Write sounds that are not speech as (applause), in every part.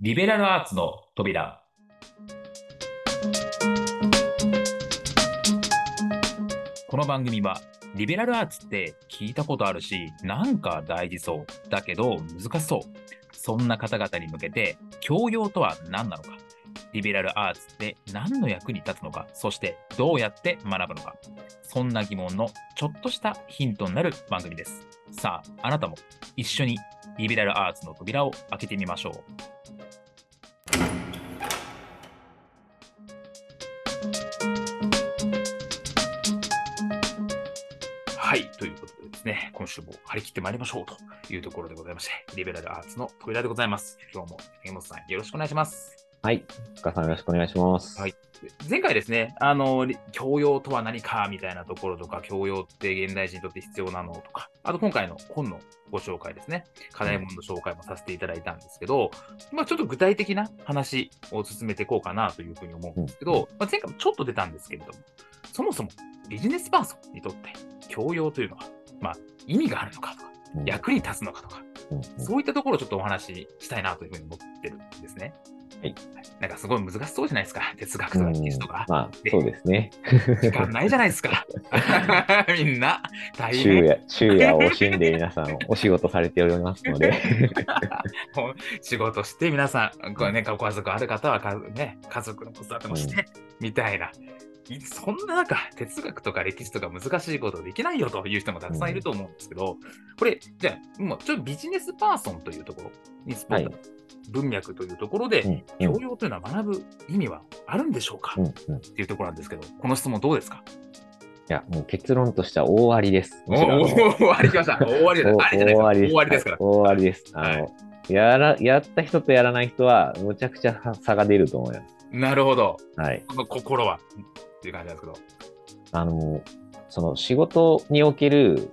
リベラルアーツの扉。この番組は、リベラルアーツって聞いたことあるし、なんか大事そう。だけど難しそう。そんな方々に向けて、教養とは何なのか。リベラルアーツって何の役に立つのか。そしてどうやって学ぶのか。そんな疑問のちょっとしたヒントになる番組です。さあ、あなたも一緒にリベラルアーツの扉を開けてみましょう。はい、ということでですね、今週も張り切ってまいりましょうというところでございまして、リベラルアーツの扉でございます。今日も江本さんよろしくお願いします。はい。深さんよろしくお願いします。はい前回ですね、あの、り教養とは何かみたいなところとか、教養って現代人にとって必要なのとか、あと今回の本のご紹介ですね、課題本の紹介もさせていただいたんですけど、まあちょっと具体的な話を進めていこうかなというふうに思うんですけど、まあ、前回もちょっと出たんですけれども、そもそもビジネスパーソンにとって教養というのは、まあ意味があるのかとか、うん役に立つのかとか、うんうんそういったところをちょっとお話ししたいなというふうに思ってるんですね。はい。なんかすごい難しそうじゃないですか。哲学とか歴史とか。まあ、そうですね。時間ないじゃないですか。(laughs) みんな、大昼変。夜、昼夜を惜しんで皆さんお仕事されておりますので、(laughs) 仕事して、皆さん、これね、ご家族ある方はか、ね、家族の子育てもして、みたいな。いそんな中、哲学とか歴史とか難しいことできないよという人もたくさんいると思うんですけど、これ、じゃあ、もうちょっとビジネスパーソンというところにスポット、はい文脈というところで、うんうん教養というのは学ぶ意味はあるんでしょうか、うんっうんいていうところなんですけど、この質問どうですか？や、もう結論としては大ありです。終わりきました。(laughs) 終わりじゃない。あれじゃないですか。終わりですから。はい大ありです。あはの、やら、やった人とやらない人は、むちゃくちゃ差が出ると思います。なるほど。はい。この心は。っていう感じなんですけど。あの、その仕事における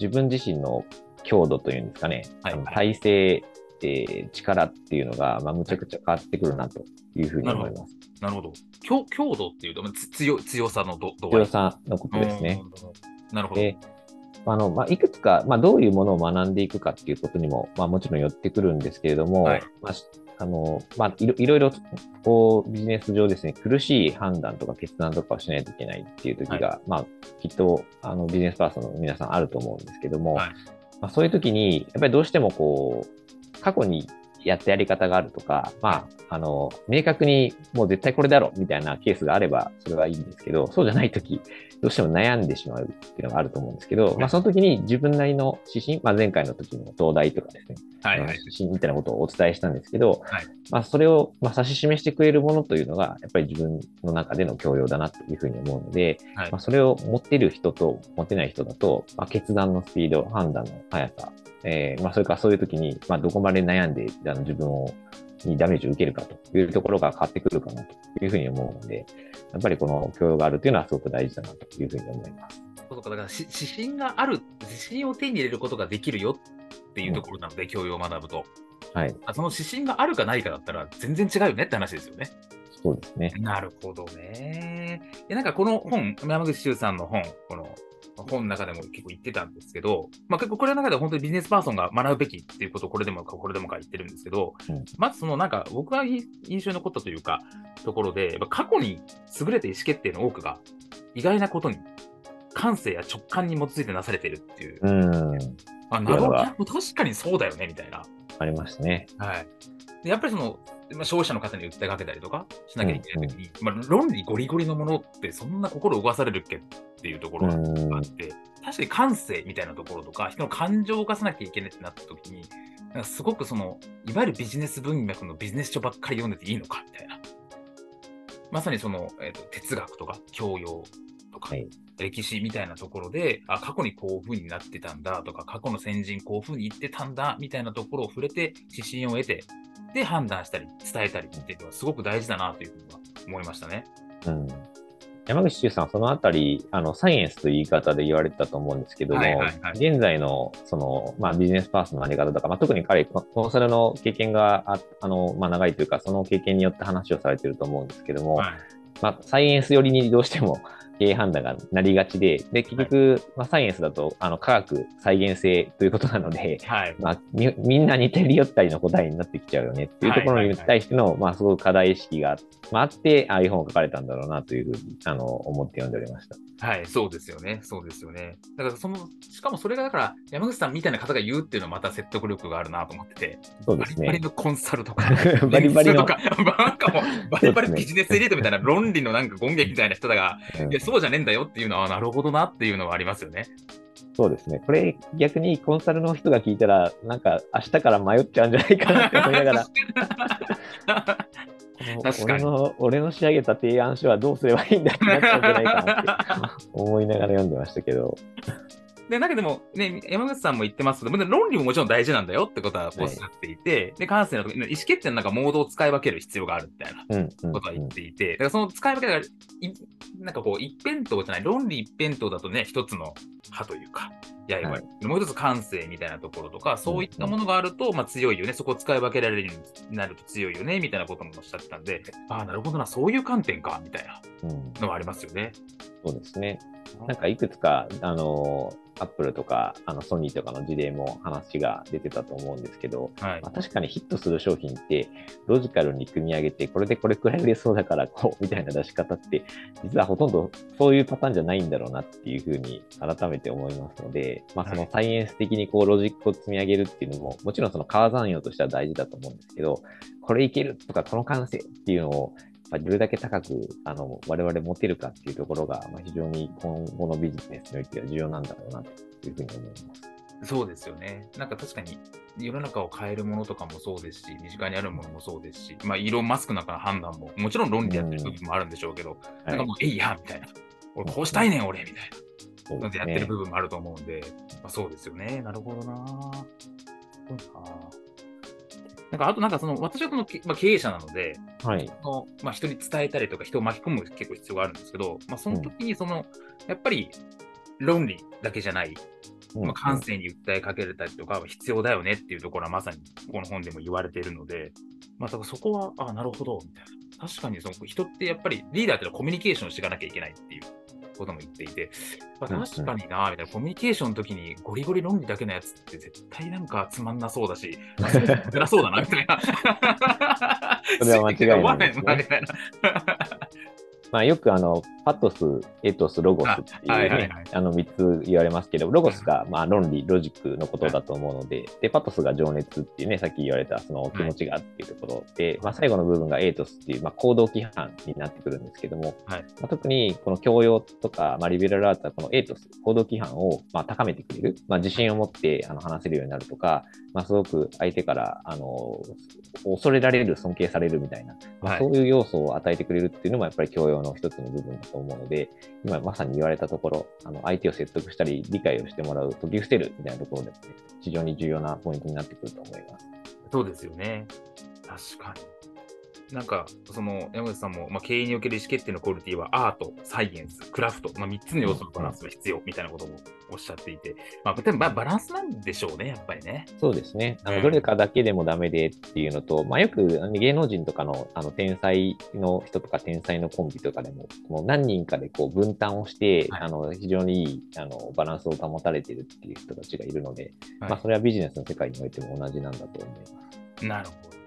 自分自身の強度というんですかね、はい体制、えー力っていうのが、まあ、むちゃくちゃ変わってくるなというふうに思います。なるほど。強強度っていうと、まあつ強強さのど強いさのことですね。うん。なるほど。で、あの、まあ、いくつか、まあ、どういうものを学んでいくかっていうことにも、まあ、もちろん寄ってくるんですけれども、はいまあ、しあの、まあ、いろいろいろ、こう、ビジネス上ですね、苦しい判断とか決断とかをしないといけないっていう時が、まあ、きっと、あの、ビジネスパーソンの皆さんあると思うんですけども、はい。まあ、そういう時に、やっぱりどうしてもこう、過去にやったやり方があるとか、まあ、あの、明確にもう絶対これだろみたいなケースがあれば、それはいいんですけど、そうじゃない時、どうしても悩んでしまうっていうのがあると思うんですけど、まあ、その時に自分なりの指針、まあ、前回の時の東大とかですね、はいはい。指針みたいなことをお伝えしたんですけど、はい。まあ、それを、まあ、指し示してくれるものというのが、やっぱり自分の中での教養だなというふうに思うので、はい。まあ、それを持っている人と持てない人だと、まあ、決断のスピード、判断の速さ、えーまあ、それからそういう時に、まあ、どこまで悩んであの自分をにダメージを受けるかというところが変わってくるかなというふうに思うので、やっぱりこの教養があるというのはすごく大事だなというふうに思います。そうかだからし指針がある、指針を手に入れることができるよっていうところなので、教養を学ぶと。はい。あその指針があるかないかだったら全然違うよねって話ですよね。そうですね。なるほどね。で、なんかこの本、山口周さんの本、この本の中でも結構言ってたんですけど、まあ結構これの中では本当にビジネスパーソンが学ぶべきっていうことをこれでもかこれでもか言ってるんですけど、うんまずそのなんか僕が印印象に残ったというか、ところで、過去に優れた意思決定の多くが意外なことに感性や直感に基づいてなされているっていう。うん。あ、なるほど。確かにそうだよね、みたいな。ありましたね。はい。でやっぱりその、まあ、消費者の方に訴えかけたりとかしなきゃいけないときに、まあ、論理ゴリゴリのものってそんな心動かされるっけっていうところがうんあって、確かに感性みたいなところとか、人の感情を動かさなきゃいけないってなったときに、なんかすごくその、いわゆるビジネス文脈のビジネス書ばっかり読んでていいのかみたいな。まさにその、えーと哲学とか教養とか、はい。歴史みたいなところで、あ、過去にこういう風になってたんだとか、過去の先人こういう風に言ってたんだみたいなところを触れて、指針を得て、で判断したり、伝えたりっていうのはすごく大事だなというふうには思いましたね。うん。山口周さん、そのあたり、あの、サイエンスという言い方で言われてたと思うんですけども、はいはいはい現在の、その、まあ、ビジネスパーソンのあり方とか、まあ、特に彼、ココンサルの経験があ、あの、まあ、長いというか、その経験によって話をされてると思うんですけども、はい。まあ、サイエンス寄りにどうしても経営判断がなりがちで、で、結局、まあ、サイエンスだと、あの、科学再現性ということなので、はい。まあ、みみんな似てるよったりの答えになってきちゃうよねっていうところに対しての、まあ、すごく課題意識が、まあ、あって、ああいう本を書かれたんだろうなというふうに、あの、思って読んでおりました。はい、そうですよね。そうですよね。だから、その、しかもそれがだから、山口さんみたいな方が言うっていうのはまた説得力があるなと思ってて、そうですねバリバリ。のコンサルとか、(laughs) バリバリのとか、なんかもう、バリバリビジネスエリートみたいな論理のなんか権限みたいな人だが、うんいや、そうじゃねえんだよっていうのは、なるほどなっていうのはありますよね。そうですね。これ逆にコンサルの人が聞いたら、なんか明日から迷っちゃうんじゃないかなって思いながら、こ (laughs) の確かに俺の俺の仕上げた提案書はどうすればいいんだってなっちゃうんじゃないかなって (laughs) 思いながら読んでましたけど、で、だけども、ね、山口さんも言ってますけど、論理ももちろん大事なんだよってことはおっしゃっていて、で、感性の時に意思決定のなんかモードを使い分ける必要があるみたいな。ことは言っていて、だからその使い分けが、いなんかこう、一辺倒じゃない、論理一辺倒だとね、一つの歯というか、いや、やっぱりもう一つ感性みたいなところとか、そういったものがあると、まあ強いよね、そこを使い分けられるようになると強いよね、みたいなこともおっしゃってたんで、ああ、なるほどな、そういう観点か、みたいなうん。のはありますよね。そうですね。なんかいくつか、あの、アップルとか、あの、ソニーとかの事例も話が出てたと思うんですけど、はい。まあ、確かにヒットする商品って、ロジカルに組み上げて、これでこれくらい売れそうだから、こう、みたいな出し方って、実はほとんどそういうパターンじゃないんだろうなっていうふうに改めて思いますので、まあ、そのサイエンス的にこう、ロジックを積み上げるっていうのも、もちろんその川山用としては大事だと思うんですけど、これいけるとか、この感性っていうのを、まあどれだけ高くあの我々持てるかっていうところが、まあ、非常に今後のビジネスにおいては重要なんだろうなというふうに思います。そうですよね。なんか確かに世の中を変えるものとかもそうですし、身近にあるものもそうですし、まあ、イーロン・マスクなんかの判断も、もちろん論理でやってる部分もあるんでしょうけど、なんかもう、えいやみたいな。俺、こうしたいねん、俺みたいな。のでやってるね。部分もあると思うんで、まあ、そうですよね。なるほどな。すごいななんか、あとなんかその、私はこの、けまあ、経営者なので、はい。そのまあ、人に伝えたりとか、人を巻き込む結構必要があるんですけど、まあ、その時にその、やっぱり論理だけじゃない、まあ、感性に訴えかけれたりとかは必要だよねっていうところはまさにこの本でも言われているので、まあ、だからそこは、あなるほど、みたいな。確かにその人ってやっぱりリーダーってのはコミュニケーションしていかなきゃいけないっていうことも言っていて、まあ、確かにな、みたいな、コミュニケーションの時にゴリゴリ論理だけのやつって絶対なんかつまんなそうだし、(laughs) 偉そうだな、みたいな。それは間違いないね (laughs) みたいな。まあ、よくあの、パトス、エトス、ロゴスっていうあはいはいねはい、あの3つ言われますけど、ロゴスがまあ論理、ロジックのことだと思うので、で、パトスが情熱っていうね、さっき言われたその気持ちがっていうところで、まあ、最後の部分がエートスっていう、まあ、行動規範になってくるんですけども、はい。まあ、特にこの教養とか、まあ、リベラルアーツはこのエートス、行動規範をまあ高めてくれる、まあ、自信を持ってあの話せるようになるとか、まあ、すごく相手からあの恐れられる、尊敬されるみたいな、まあ、はい。そういう要素を与えてくれるっていうのもやっぱり教養の一つの部分だと思うので、今まさに言われたところ、あの相手を説得したり、理解をしてもらう、解き伏せるみたいなところでも、ね、非常に重要なポイントになってくると思います。そうですよね。確かに。なんか、その山口さんも、まあ、経営における意思決定のクオリティはアート、サイエンス、クラフト、まあ、3つの要素のバランスが必要みたいなこともおっしゃっていて、まあ、でもまあバランスなんでしょうね、やっぱりね。そうですね。あのうんどれかだけでもダメでっていうのと、まあ、よく芸能人とかのあの天才の人とか天才のコンビとかでも、もう何人かでこう分担をして、はいあの非常にいいあのバランスを保たれてるっていう人たちがいるので、はいまあ、それはビジネスの世界においても同じなんだと思います。なるほど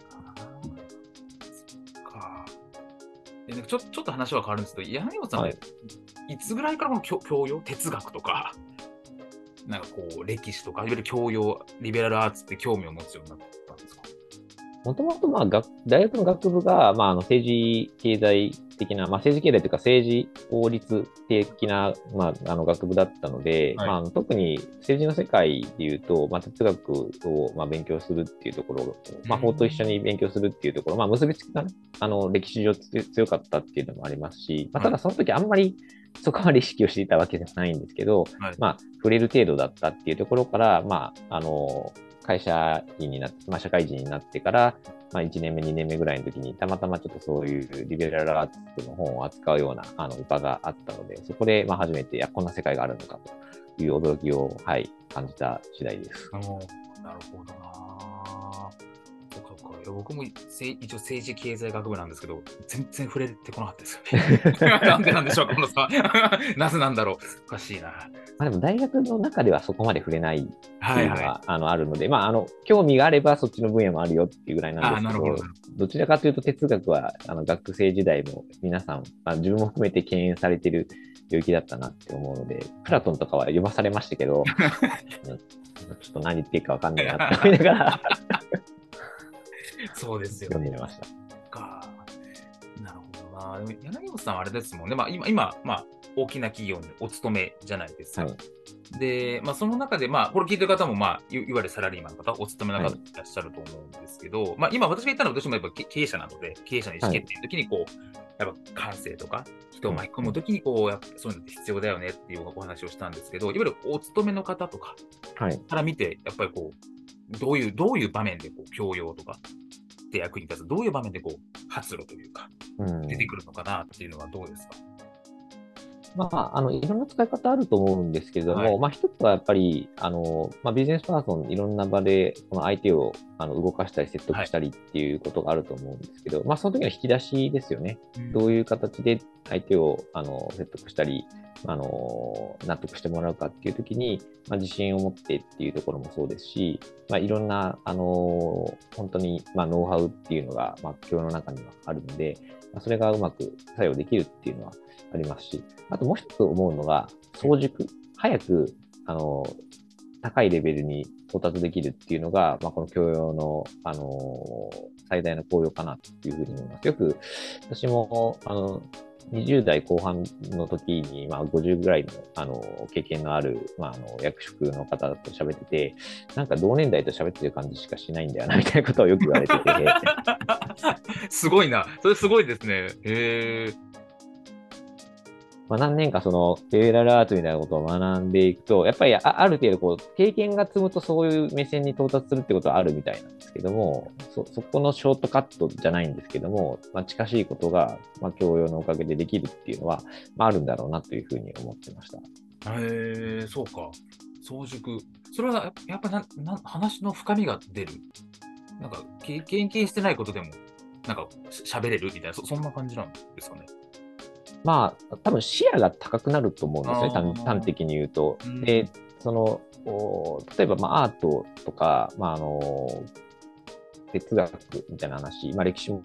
えなんかちょちょっと話は変わるんですけど、柳本さん、はい。い、つぐらいからこの教教養、哲学とか、なんかこう、歴史とか、いわゆる教養、リベラルアーツって興味を持つようになったんですか？もともとまあ学大学の学部が、まあ、あの政治経済的な、まあ、政治経済というか政治法律的な、まあ、あの学部だったので、はいまあ特に政治の世界でいうと、まあ、哲学を、まあ、勉強するっていうところ、まあ、うん。法と一緒に勉強するっていうところ、まあ、結びつきがね、あの歴史上強強かったっていうのもありますし、まあ、ただその時あんまりそこまで意識をしていたわけではないんですけど、はいまあ、触れる程度だったっていうところから、まあ、あの、会社員になって、まあ、社会人になってから、まあ、1年目、2年目ぐらいの時に、たまたまちょっとそういうリベラルアーツの本を扱うようなあの場があったので、そこでまあ初めて、いや、こんな世界があるのかという驚きを、はい、感じた次第です。なるほどな。僕もせ一応政治経済学部なんですけど、全然触れてこなかったですよね。(laughs) なんでなんでしょうか、この差。(laughs) なぜなんだろう。おかしいな。まあ、でも大学の中ではそこまで触れないってはいいうのは、はあのあるので、まあ、あの興味があればそっちの分野もあるよっていうぐらいなんですけどど。、どちらかというと哲学はあの学生時代も皆さん、まあ、自分も含めて敬遠されてる領域だったなって思うので、プラトンとかは読まされましたけど、(laughs) うんちょっと何言ってるかわかんないなって思いながら (laughs) そうですよね。ました。か。なるほどな。でも柳本さんはあれですもんね。まあ、今、今、まあ、大きな企業にお勤めじゃないですか。はいで、まあ、その中で、まあ、これ聞いてる方も、まあ、いいわゆるサラリーマンの方、お勤めの方はいいらっしゃると思うんですけど、まあ、今、私が言ったのは、私もやっぱ経経営者なので、経営者の意思決定の時に、こう、やっぱ感性とか、人を巻き込む時に、こう、やっぱそういうのって必要だよねっていうお話をしたんですけど、いわゆるお勤めの方とかはい。から見て、やっぱりこう、どういう、どういう場面で、こう、教養とかって役に立つ、どういう場面で、こう、発露というか、うん。出てくるのかなっていうのはどうですか、まあ、あの、いろんな使い方あると思うんですけれども、はい。まあ、一つはやっぱり、あの、まあ、ビジネスパーソン、いろんな場で、この相手をあの動かしたり説得したりっていうことがあると思うんですけど、まあ、その時の引き出しですよね。どういう形で相手をあの説得したり、あの納得してもらうかっていう時に、まあ、自信を持ってっていうところもそうですし、まあ、いろんな、あの本当に、まあ、ノウハウっていうのが、まあ、教の中にはあるので、まあ、それがうまく作用できるっていうのはありますし、あともう一つ思うのが、早熟、早く、あの高いレベルに到達できるっていうのが、まあ、この教養の、あの最大の効用かなっていうふうに思います。よく私も、あの、20代後半の時に、まあ、50ぐらいの、あの、経験のある、まあ、あの、役職の方と喋ってて、なんか同年代と喋ってる感じしかしないんだよな、(laughs) みたいなことをよく言われてて、(laughs) すごいな。それすごいですね。へえ。まあ、何年かその、ペーラルアートみたいなことを学んでいくと、やっぱりあある程度こう、経験が積むとそういう目線に到達するってことはあるみたいなんですけども、そ、そこのショートカットじゃないんですけども、まあ、近しいことが、まあ、教養のおかげでできるっていうのは、まあ、あるんだろうなというふうに思ってました。へえ、そうか。早熟。それはやっぱなな話の深みが出る？なんか、経験してないことでも、なんか喋れる？みたいなそ、そんな感じなんですかね。まあ、多分視野が高くなると思うんですね、端端的に言うと。うん。で、その、お例えば、まあ、アートとか、まあ、あの、哲学みたいな話、まあ、歴史も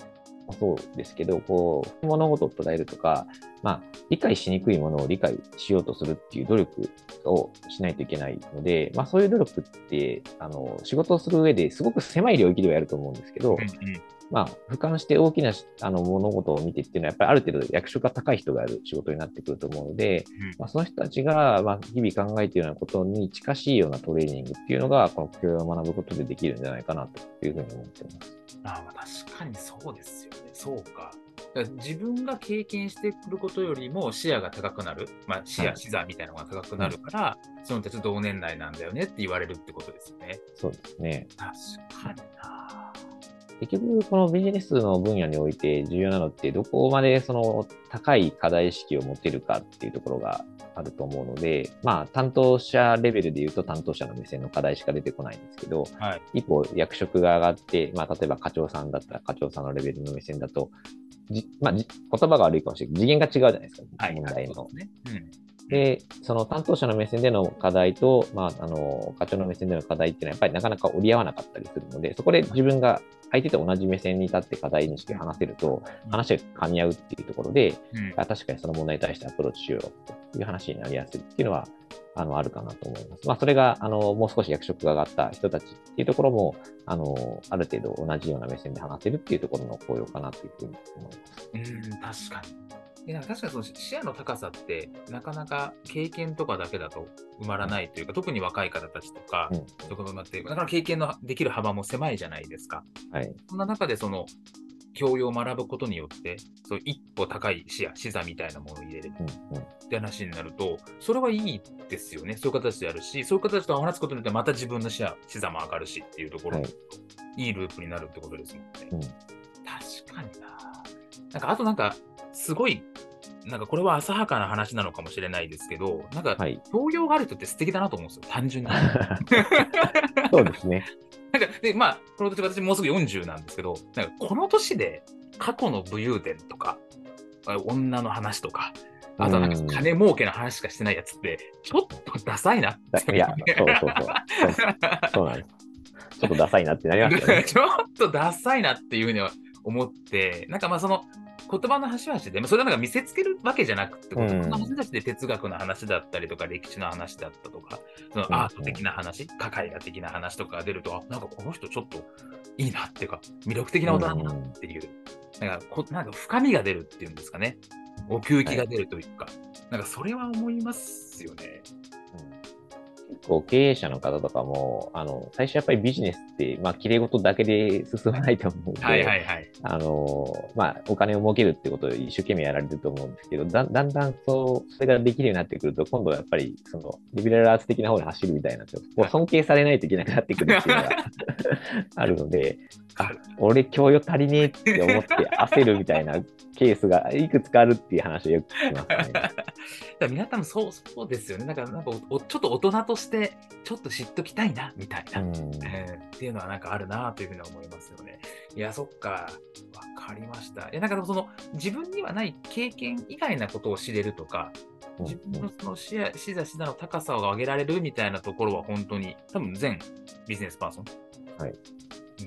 そうですけど、こう、物事を捉えるとか、まあ、理解しにくいものを理解しようとするっていう努力をしないといけないので、まあ、そういう努力って、あの、仕事をする上ですごく狭い領域ではやると思うんですけど、うんうんまあ、俯瞰して大きなあの物事を見てっていうのは、やっぱりある程度役職が高い人がやる仕事になってくると思うので、うんまあ、その人たちが、まあ、日々考えているようなことに近しいようなトレーニングっていうのが、この教養を学ぶことでできるんじゃないかなというふうに思ってます。あまあ確かにそうですよね。そうか。だから自分が経験してくることよりも視野が高くなる、まあ、視野、はい視座みたいなのが高くなるから、その人たち同年代なんだよねって言われるってことですよね。そうですね。確かにな。結局、このビジネスの分野において重要なのって、どこまでその高い課題意識を持てるかっていうところがあると思うので、まあ、担当者レベルで言うと担当者の目線の課題しか出てこないんですけど、はい。一歩役職が上がって、まあ、例えば課長さんだったら課長さんのレベルの目線だと、じまあ、じ言葉が悪いかもしれない。次元が違うじゃないですか、はい。問題の。そうですね。うん。で、その担当者の目線での課題と、まあ、あの、課長の目線での課題っていうのは、やっぱりなかなか折り合わなかったりするので、そこで自分が相手と同じ目線に立って課題にして話せると、話が噛み合うっていうところで、うんあ確かにその問題に対してアプローチしようという話になりやすいっていうのは、あの、あるかなと思います。まあ、それが、あの、もう少し役職が上がった人たちっていうところも、あの、ある程度同じような目線で話せるっていうところの効用かなというふうに思います。うん、確かに。いや確かにその視野の高さって、なかなか経験とかだけだと埋まらないというか、特に若い方たちとか、うんとかもあって、だから経験のできる幅も狭いじゃないですか。はい。そんな中で、その、教養を学ぶことによって、そう一歩高い視野、視座みたいなものを入れるうん、うん。って話になると、それはいいですよね。そういう形でやるし、そういう形と話すことによって、また自分の視野、視座も上がるしっていうところ、はいい、いループになるってことですもんね。うん確かにな。なんか、あとなんか、すごい、なんかこれは浅はかな話なのかもしれないですけど、なんか、はい。教養がある人って素敵だなと思うんですよ、単純に。(laughs) そうですね。(laughs) なんか、で、まあ、この年、私もうすぐ40なんですけど、なんかこの年で過去の武勇伝とか、あ女の話とか、あとはなんか金儲けの話しかしてないやつって、ちょっとダサいなって。いや、そうそうそう。そうそうなんです。ちょっとダサいなってなりますよね。(laughs) ちょっとダサいなっていうふうには思って、なんかまあその言葉の端々で、まあそれはなんか見せつけるわけじゃなくて、うん。言葉の端々で哲学の話だったりとか、歴史の話だったとか、そのうん。アート的な話、画絵画的な話とかが出ると、あ、なんかこの人ちょっといいなっていうか、魅力的な大人だなっていう、なんかこなんか深みが出るっていうんですかね。奥行きが出るというか、なんかそれは思いますよね。結構経営者の方とかも、あの、最初やっぱりビジネスって、まあ、綺麗事だけで進まないと思うんで、はいはいはい。あの、まあ、お金を儲けるってことを一生懸命やられてると思うんですけど、だだんだんそう、それができるようになってくると、今度はやっぱり、その、リベラルアーツ的な方に走るみたいな、こう尊敬されないといけなくなってくるっていうのが (laughs) あるので、あ、俺教養足りねえって思って焦るみたいなケースがいくつかあるっていう話をよく聞きますね。(laughs) 皆さんもそうそうですよね。なんか、なんかちょっと大人として、ちょっと知っときたいな、みたいな、うんえーっていうのはなんかあるなというふうに思いますよね。いや、そっか。わかりました。いや、なんかその、自分にはない経験以外なことを知れるとか、自分のその視野、視座、視座の高さを上げられるみたいなところは本当に、多分全ビジネスパーソン、はい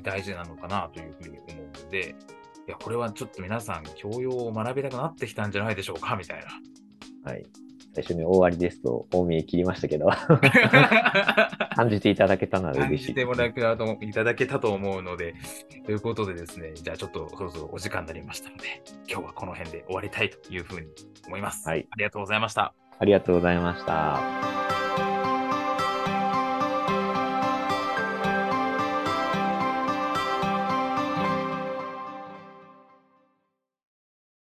大事なのかなというふうに思うので、いや、これはちょっと皆さん、教養を学びたくなってきたんじゃないでしょうか、みたいな。はい。最初に大ありですと、多めに切りましたけど、(laughs) 感じていただけたなら感嬉しい。じてもらえたといただけたと思うので、ということでですね、じゃあちょっとそろそろお時間になりましたので、今日はこの辺で終わりたいというふうに思います。はいありがとうございました。ありがとうございました。